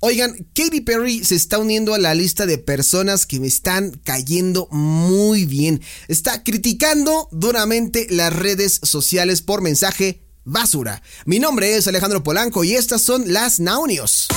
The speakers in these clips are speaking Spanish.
Oigan, Katy Perry se está uniendo a la lista de personas que me están cayendo muy bien. Está criticando duramente las redes sociales por mensaje basura. Mi nombre es Alejandro Polanco y estas son las Naunios.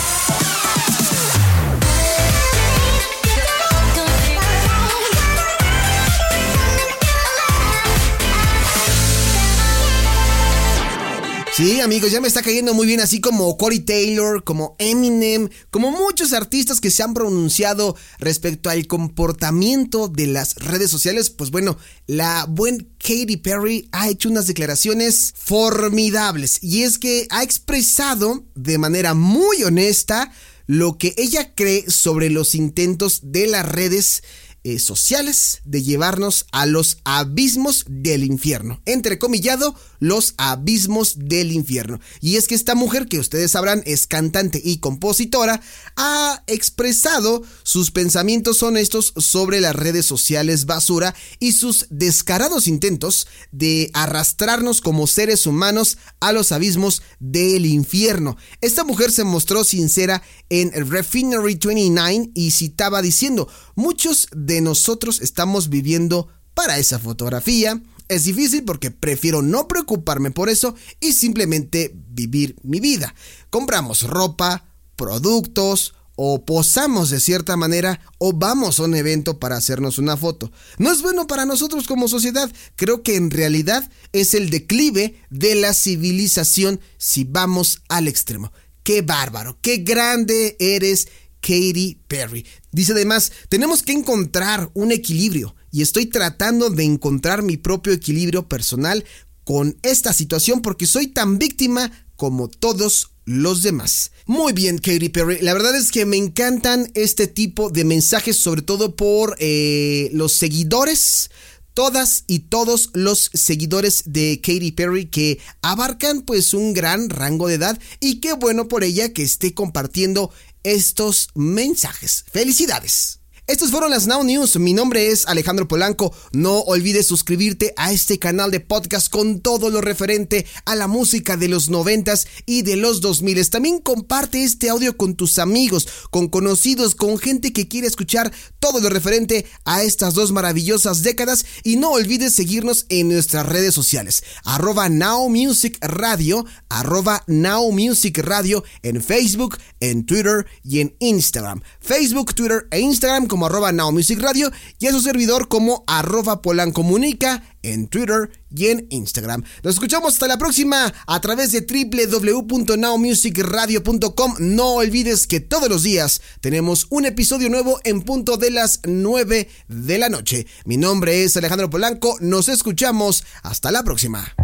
Sí, amigos, ya me está cayendo muy bien, así como Corey Taylor, como Eminem, como muchos artistas que se han pronunciado respecto al comportamiento de las redes sociales. Pues bueno, la buen Katy Perry ha hecho unas declaraciones formidables y es que ha expresado de manera muy honesta lo que ella cree sobre los intentos de las redes eh, sociales de llevarnos a los abismos del infierno. Entrecomillado, los abismos del infierno. Y es que esta mujer, que ustedes sabrán es cantante y compositora, ha expresado sus pensamientos honestos sobre las redes sociales basura y sus descarados intentos de arrastrarnos como seres humanos a los abismos del infierno. Esta mujer se mostró sincera en Refinery 29 y citaba diciendo, muchos de nosotros estamos viviendo para esa fotografía. Es difícil porque prefiero no preocuparme por eso y simplemente vivir mi vida. Compramos ropa, productos, o posamos de cierta manera o vamos a un evento para hacernos una foto. No es bueno para nosotros como sociedad. Creo que en realidad es el declive de la civilización si vamos al extremo. Qué bárbaro, qué grande eres Katy Perry. Dice además, tenemos que encontrar un equilibrio y estoy tratando de encontrar mi propio equilibrio personal con esta situación porque soy tan víctima como todos los demás. Muy bien, Katy Perry. La verdad es que me encantan este tipo de mensajes, sobre todo por eh, los seguidores todas y todos los seguidores de Katy Perry que abarcan pues un gran rango de edad y qué bueno por ella que esté compartiendo estos mensajes. Felicidades. Estas fueron las Now News. Mi nombre es Alejandro Polanco. No olvides suscribirte a este canal de podcast con todo lo referente a la música de los noventas y de los 2000. También comparte este audio con tus amigos, con conocidos, con gente que quiere escuchar todo lo referente a estas dos maravillosas décadas. Y no olvides seguirnos en nuestras redes sociales. Arroba Now Music Radio, arroba Now Music Radio en Facebook, en Twitter y en Instagram. Facebook, Twitter e Instagram como arroba Now Music Radio y a su servidor como arroba Polancomunica en Twitter y en Instagram. Nos escuchamos hasta la próxima a través de www.nowmusicradio.com. No olvides que todos los días tenemos un episodio nuevo en punto de las 9 de la noche. Mi nombre es Alejandro Polanco. Nos escuchamos hasta la próxima.